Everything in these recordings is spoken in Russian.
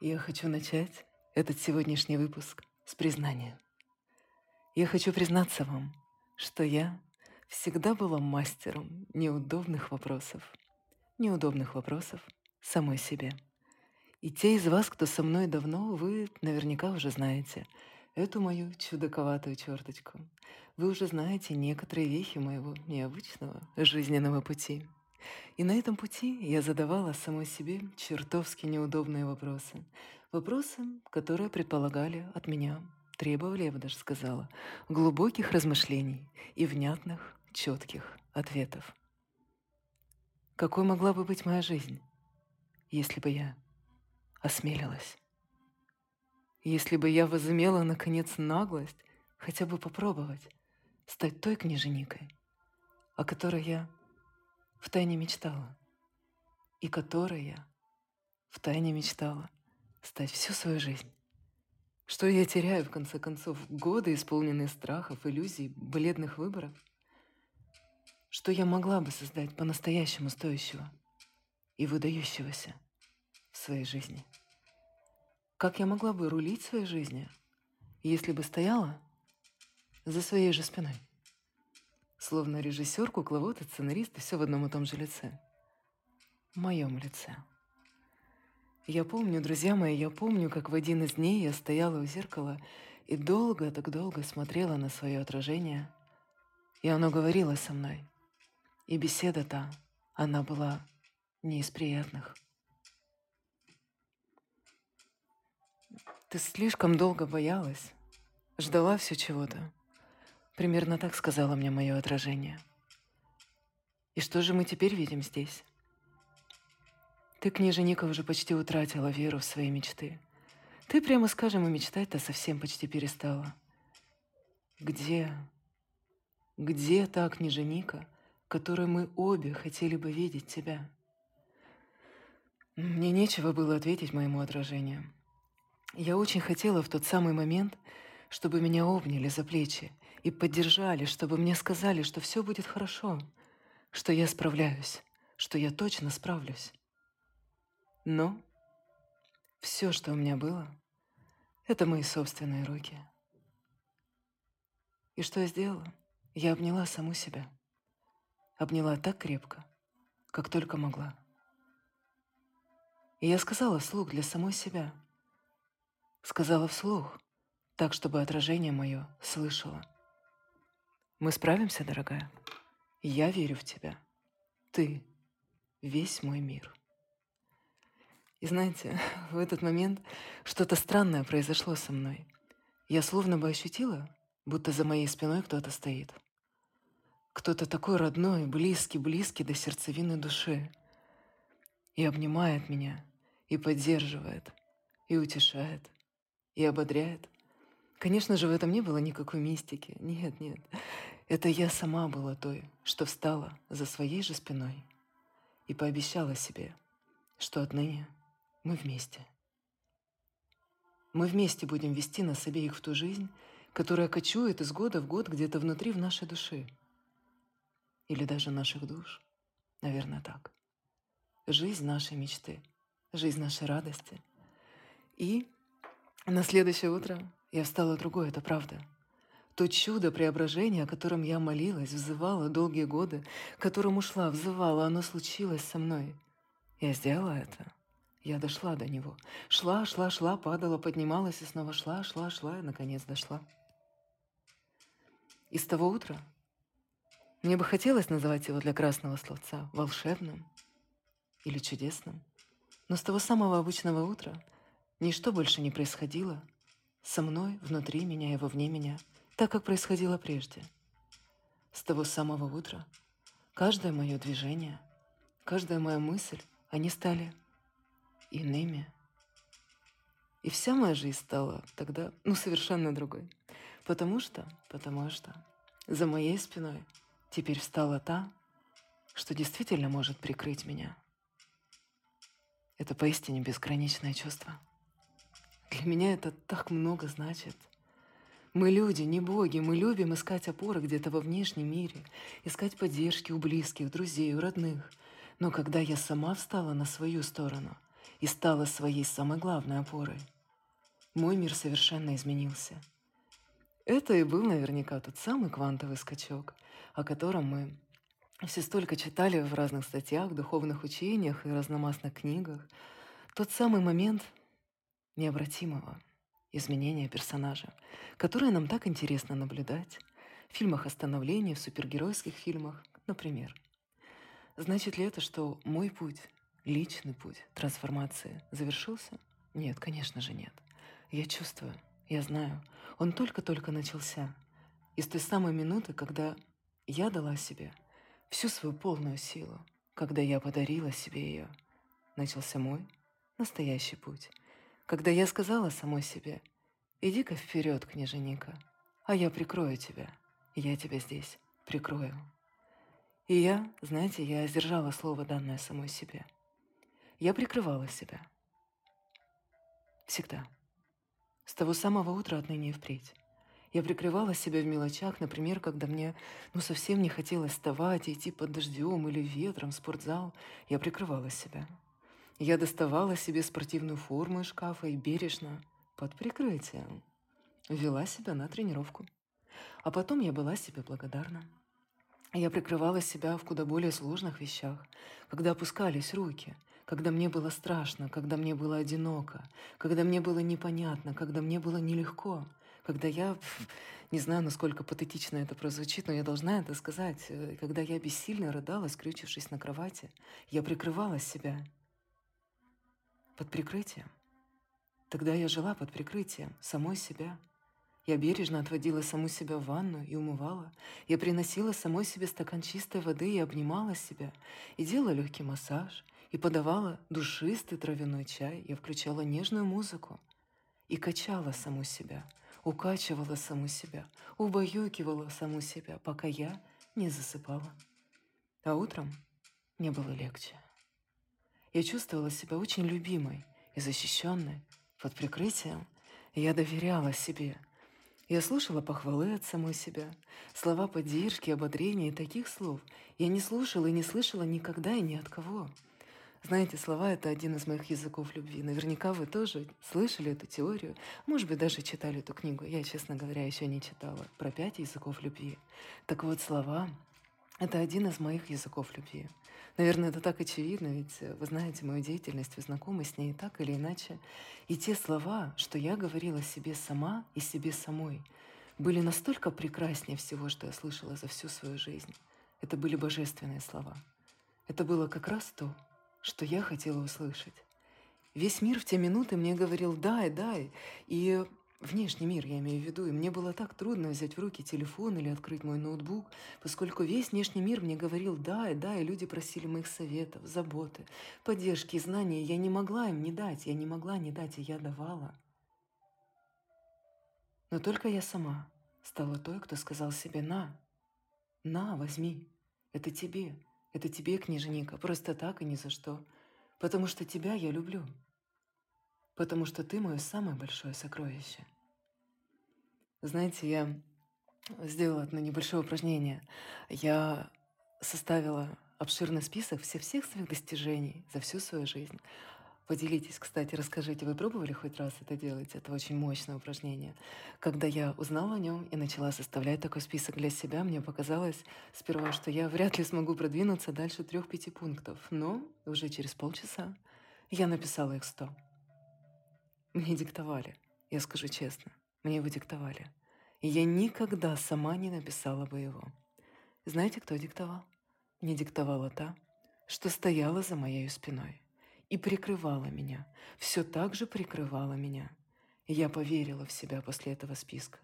Я хочу начать этот сегодняшний выпуск с признания. Я хочу признаться вам, что я всегда была мастером неудобных вопросов. Неудобных вопросов самой себе. И те из вас, кто со мной давно, вы наверняка уже знаете эту мою чудаковатую черточку. Вы уже знаете некоторые вехи моего необычного жизненного пути. И на этом пути я задавала самой себе чертовски неудобные вопросы. Вопросы, которые предполагали от меня, требовали, я бы даже сказала, глубоких размышлений и внятных, четких ответов. Какой могла бы быть моя жизнь, если бы я осмелилась? Если бы я возымела, наконец, наглость хотя бы попробовать стать той княженикой, о которой я втайне мечтала, и которой я втайне мечтала стать всю свою жизнь. Что я теряю, в конце концов, годы, исполненные страхов, иллюзий, бледных выборов? Что я могла бы создать по-настоящему стоящего и выдающегося в своей жизни? Как я могла бы рулить своей жизнью, если бы стояла за своей же спиной? Словно режиссер, кукловод и сценарист, все в одном и том же лице. В моем лице. Я помню, друзья мои, я помню, как в один из дней я стояла у зеркала и долго, так долго смотрела на свое отражение, и оно говорило со мной. И беседа та, она была не из приятных. Ты слишком долго боялась, ждала все чего-то. Примерно так сказала мне мое отражение. И что же мы теперь видим здесь? Ты, княженика, уже почти утратила веру в свои мечты. Ты, прямо скажем, и мечтать-то совсем почти перестала. Где, где та княженика, которой мы обе хотели бы видеть тебя? Мне нечего было ответить моему отражению. Я очень хотела в тот самый момент, чтобы меня обняли за плечи и поддержали, чтобы мне сказали, что все будет хорошо, что я справляюсь, что я точно справлюсь. Но все, что у меня было, это мои собственные руки. И что я сделала? Я обняла саму себя. Обняла так крепко, как только могла. И я сказала вслух для самой себя. Сказала вслух, так, чтобы отражение мое слышало. Мы справимся, дорогая. Я верю в тебя. Ты — весь мой мир. И знаете, в этот момент что-то странное произошло со мной. Я словно бы ощутила, будто за моей спиной кто-то стоит. Кто-то такой родной, близкий, близкий до сердцевины души. И обнимает меня, и поддерживает, и утешает, и ободряет — Конечно же, в этом не было никакой мистики. Нет, нет. Это я сама была той, что встала за своей же спиной и пообещала себе, что отныне мы вместе. Мы вместе будем вести нас обеих в ту жизнь, которая кочует из года в год где-то внутри в нашей души. Или даже наших душ. Наверное, так. Жизнь нашей мечты, жизнь нашей радости. И на следующее утро я встала другой, это правда. То чудо преображения, о котором я молилась, взывала долгие годы, которому шла, взывала, оно случилось со мной. Я сделала это. Я дошла до него. Шла, шла, шла, падала, поднималась и снова шла, шла, шла и, наконец, дошла. И с того утра мне бы хотелось называть его для красного словца волшебным или чудесным. Но с того самого обычного утра ничто больше не происходило — со мной, внутри меня и вовне меня, так, как происходило прежде. С того самого утра каждое мое движение, каждая моя мысль, они стали иными. И вся моя жизнь стала тогда, ну, совершенно другой. Потому что, потому что за моей спиной теперь встала та, что действительно может прикрыть меня. Это поистине безграничное чувство. Для меня это так много значит. Мы люди, не боги, мы любим искать опоры где-то во внешнем мире, искать поддержки у близких, друзей, у родных. Но когда я сама встала на свою сторону и стала своей самой главной опорой. Мой мир совершенно изменился. Это и был наверняка тот самый квантовый скачок, о котором мы все столько читали в разных статьях, духовных учениях и разномастных книгах. Тот самый момент необратимого изменения персонажа, которое нам так интересно наблюдать в фильмах о становлении, в супергеройских фильмах, например. Значит ли это, что мой путь, личный путь трансформации завершился? Нет, конечно же нет. Я чувствую, я знаю, он только-только начался. И с той самой минуты, когда я дала себе всю свою полную силу, когда я подарила себе ее, начался мой настоящий путь. Когда я сказала самой себе, иди-ка вперед, княженика, а я прикрою тебя, я тебя здесь прикрою. И я, знаете, я сдержала слово, данное самой себе. Я прикрывала себя. Всегда. С того самого утра отныне и впредь. Я прикрывала себя в мелочах, например, когда мне ну, совсем не хотелось вставать и идти под дождем или ветром в спортзал. Я прикрывала себя. Я доставала себе спортивную форму из шкафа и бережно, под прикрытием, вела себя на тренировку. А потом я была себе благодарна. Я прикрывала себя в куда более сложных вещах, когда опускались руки, когда мне было страшно, когда мне было одиноко, когда мне было непонятно, когда мне было нелегко, когда я, не знаю, насколько патетично это прозвучит, но я должна это сказать, э, когда я бессильно рыдала, скрючившись на кровати, я прикрывала себя под прикрытием. Тогда я жила под прикрытием самой себя – я бережно отводила саму себя в ванну и умывала. Я приносила самой себе стакан чистой воды и обнимала себя. И делала легкий массаж. И подавала душистый травяной чай. Я включала нежную музыку. И качала саму себя. Укачивала саму себя. Убаюкивала саму себя, пока я не засыпала. А утром мне было легче. Я чувствовала себя очень любимой и защищенной под прикрытием. Я доверяла себе – я слушала похвалы от самой себя, слова поддержки, ободрения и таких слов. Я не слушала и не слышала никогда и ни от кого. Знаете, слова — это один из моих языков любви. Наверняка вы тоже слышали эту теорию, может быть, даже читали эту книгу. Я, честно говоря, еще не читала про пять языков любви. Так вот, слова — это один из моих языков любви. Наверное, это так очевидно, ведь э, вы знаете мою деятельность, вы знакомы с ней так или иначе. И те слова, что я говорила себе сама и себе самой, были настолько прекраснее всего, что я слышала за всю свою жизнь. Это были божественные слова. Это было как раз то, что я хотела услышать. Весь мир в те минуты мне говорил «дай, дай». И внешний мир, я имею в виду. И мне было так трудно взять в руки телефон или открыть мой ноутбук, поскольку весь внешний мир мне говорил «да» и «да», и люди просили моих советов, заботы, поддержки, знаний. Я не могла им не дать, я не могла не дать, и я давала. Но только я сама стала той, кто сказал себе «на, на, возьми, это тебе, это тебе, княженика, просто так и ни за что, потому что тебя я люблю» потому что ты мое самое большое сокровище. Знаете, я сделала одно небольшое упражнение. Я составила обширный список всех всех своих достижений за всю свою жизнь. Поделитесь, кстати, расскажите, вы пробовали хоть раз это делать? Это очень мощное упражнение. Когда я узнала о нем и начала составлять такой список для себя, мне показалось сперва, что я вряд ли смогу продвинуться дальше трех-пяти пунктов. Но уже через полчаса я написала их сто. Мне диктовали, я скажу честно, мне его диктовали. И я никогда сама не написала бы его. Знаете, кто диктовал? Мне диктовала та, что стояла за моей спиной и прикрывала меня, все так же прикрывала меня. И я поверила в себя после этого списка.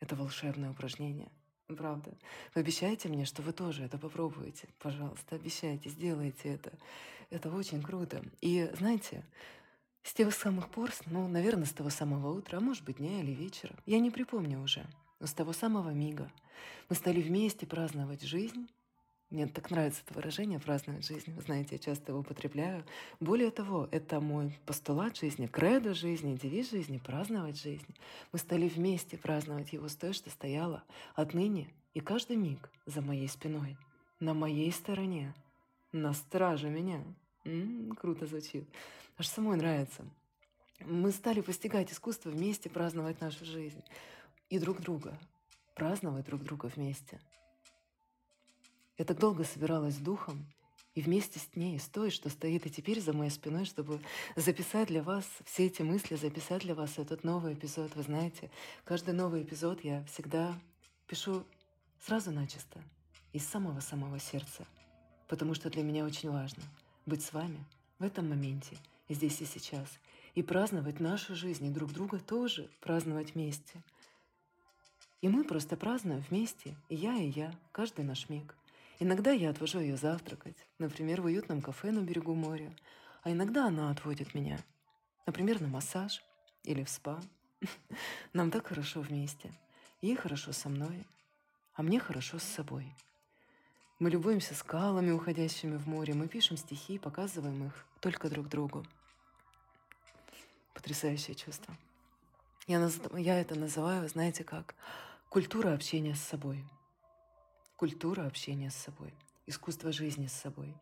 Это волшебное упражнение. Правда. Вы обещаете мне, что вы тоже это попробуете? Пожалуйста, обещайте, сделайте это. Это очень круто. И знаете, с тех самых пор, ну, наверное, с того самого утра, а может быть, дня или вечера, я не припомню уже, но с того самого мига мы стали вместе праздновать жизнь. Мне так нравится это выражение «праздновать жизнь». Вы знаете, я часто его употребляю. Более того, это мой постулат жизни, кредо жизни, девиз жизни, праздновать жизнь. Мы стали вместе праздновать его с той, что стояла отныне и каждый миг за моей спиной, на моей стороне, на страже меня. М-м, круто звучит. Аж самой нравится. Мы стали постигать искусство вместе, праздновать нашу жизнь. И друг друга. Праздновать друг друга вместе. Я так долго собиралась с духом, и вместе с ней, с той, что стоит и теперь за моей спиной, чтобы записать для вас все эти мысли, записать для вас этот новый эпизод. Вы знаете, каждый новый эпизод я всегда пишу сразу начисто, из самого-самого сердца, потому что для меня очень важно быть с вами в этом моменте, здесь и сейчас, и праздновать нашу жизнь, и друг друга тоже праздновать вместе. И мы просто празднуем вместе, и я, и я, каждый наш миг – Иногда я отвожу ее завтракать, например, в уютном кафе на берегу моря, а иногда она отводит меня, например, на массаж или в спа. Нам так хорошо вместе. Ей хорошо со мной, а мне хорошо с собой. Мы любуемся скалами, уходящими в море, мы пишем стихи и показываем их только друг другу. Потрясающее чувство. Я, наз... я это называю, знаете как, культура общения с собой – культура общения с собой, искусство жизни с собой.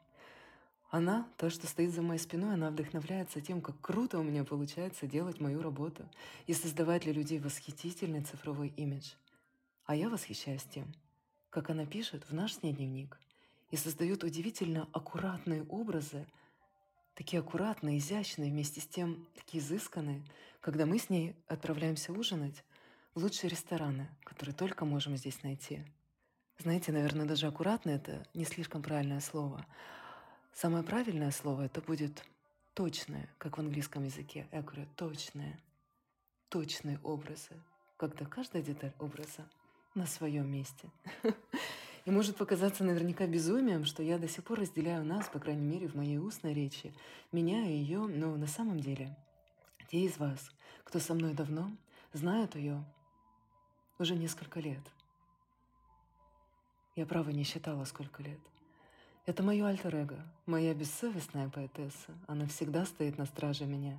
Она, то, что стоит за моей спиной, она вдохновляется тем, как круто у меня получается делать мою работу и создавать для людей восхитительный цифровой имидж. А я восхищаюсь тем, как она пишет в наш с ней дневник и создает удивительно аккуратные образы, такие аккуратные, изящные, вместе с тем такие изысканные, когда мы с ней отправляемся ужинать в лучшие рестораны, которые только можем здесь найти – знаете, наверное, даже аккуратно это не слишком правильное слово. Самое правильное слово это будет точное, как в английском языке. Говорю точное, точные образы, когда каждая деталь образа на своем месте. И может показаться наверняка безумием, что я до сих пор разделяю нас, по крайней мере, в моей устной речи, меняю ее, но на самом деле те из вас, кто со мной давно, знают ее уже несколько лет – я, право, не считала, сколько лет. Это мое альтер-эго, моя бессовестная поэтесса. Она всегда стоит на страже меня.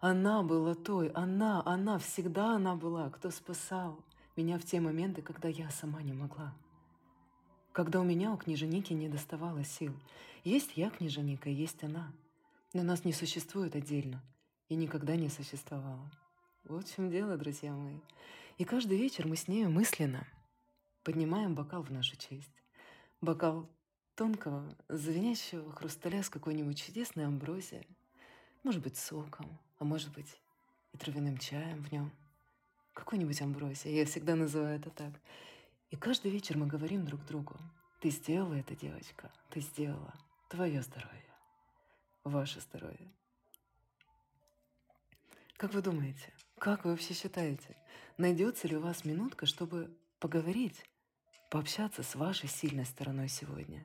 Она была той, она, она, всегда она была, кто спасал меня в те моменты, когда я сама не могла. Когда у меня, у княженики, не доставало сил. Есть я, княженика, есть она. Но нас не существует отдельно и никогда не существовало. Вот в чем дело, друзья мои. И каждый вечер мы с ней мысленно – Поднимаем бокал в нашу честь. Бокал тонкого, звенящего хрусталя с какой-нибудь чудесной амброзией. Может быть, соком, а может быть, и травяным чаем в нем. Какой-нибудь амброзия, я всегда называю это так. И каждый вечер мы говорим друг другу, ты сделала это, девочка, ты сделала. Твое здоровье, ваше здоровье. Как вы думаете, как вы вообще считаете, найдется ли у вас минутка, чтобы поговорить, пообщаться с вашей сильной стороной сегодня,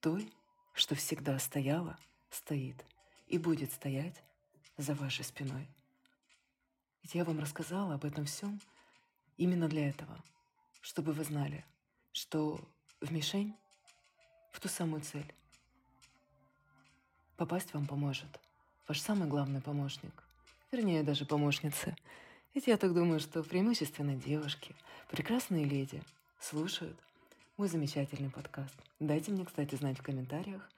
той, что всегда стояла, стоит и будет стоять за вашей спиной. Ведь я вам рассказала об этом всем именно для этого, чтобы вы знали, что в мишень, в ту самую цель, попасть вам поможет ваш самый главный помощник, вернее даже помощница – ведь я так думаю, что преимущественно девушки, прекрасные леди, слушают мой замечательный подкаст. Дайте мне, кстати, знать в комментариях.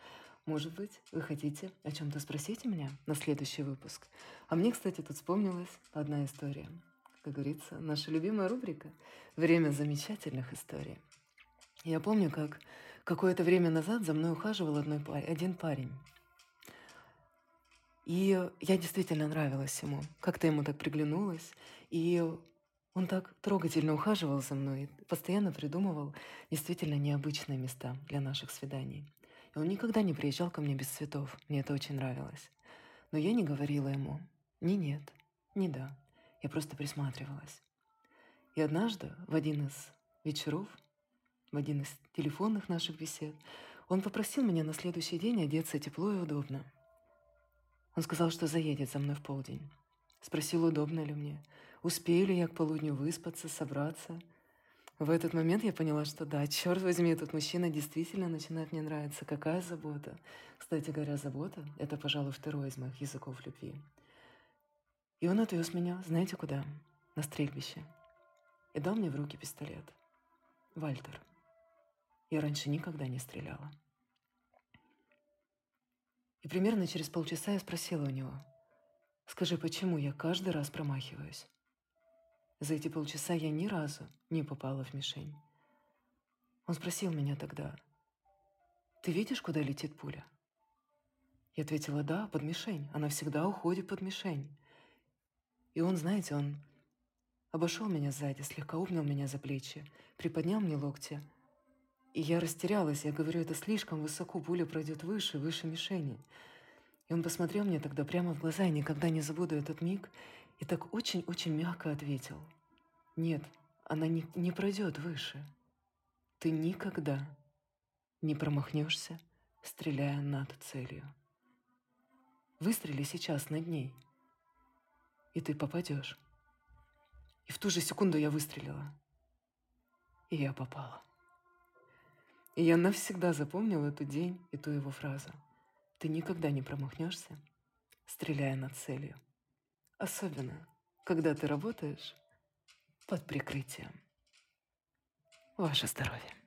Может быть, вы хотите о чем-то спросить меня на следующий выпуск. А мне, кстати, тут вспомнилась одна история. Как говорится, наша любимая рубрика «Время замечательных историй». Я помню, как какое-то время назад за мной ухаживал одной, один парень. И я действительно нравилась ему. Как-то ему так приглянулась. И он так трогательно ухаживал за мной, постоянно придумывал действительно необычные места для наших свиданий. И он никогда не приезжал ко мне без цветов. Мне это очень нравилось. Но я не говорила ему ни нет, ни да. Я просто присматривалась. И однажды, в один из вечеров, в один из телефонных наших бесед, он попросил меня на следующий день одеться тепло и удобно – он сказал, что заедет за мной в полдень. Спросил, удобно ли мне. Успею ли я к полудню выспаться, собраться. В этот момент я поняла, что да, черт возьми, этот мужчина действительно начинает мне нравиться. Какая забота. Кстати говоря, забота — это, пожалуй, второй из моих языков любви. И он отвез меня, знаете куда? На стрельбище. И дал мне в руки пистолет. Вальтер. Я раньше никогда не стреляла. И примерно через полчаса я спросила у него, «Скажи, почему я каждый раз промахиваюсь?» За эти полчаса я ни разу не попала в мишень. Он спросил меня тогда, «Ты видишь, куда летит пуля?» Я ответила, «Да, под мишень. Она всегда уходит под мишень». И он, знаете, он обошел меня сзади, слегка обнял меня за плечи, приподнял мне локти. И я растерялась. Я говорю, это слишком высоко, пуля пройдет выше, выше мишени. И он посмотрел мне тогда прямо в глаза, и никогда не забуду этот миг, и так очень-очень мягко ответил. Нет, она не, не пройдет выше. Ты никогда не промахнешься, стреляя над целью. Выстрели сейчас над ней, и ты попадешь. И в ту же секунду я выстрелила. И я попала. И я навсегда запомнила этот день и ту его фразу. Ты никогда не промахнешься, стреляя над целью. Особенно, когда ты работаешь под прикрытием. Ваше здоровье.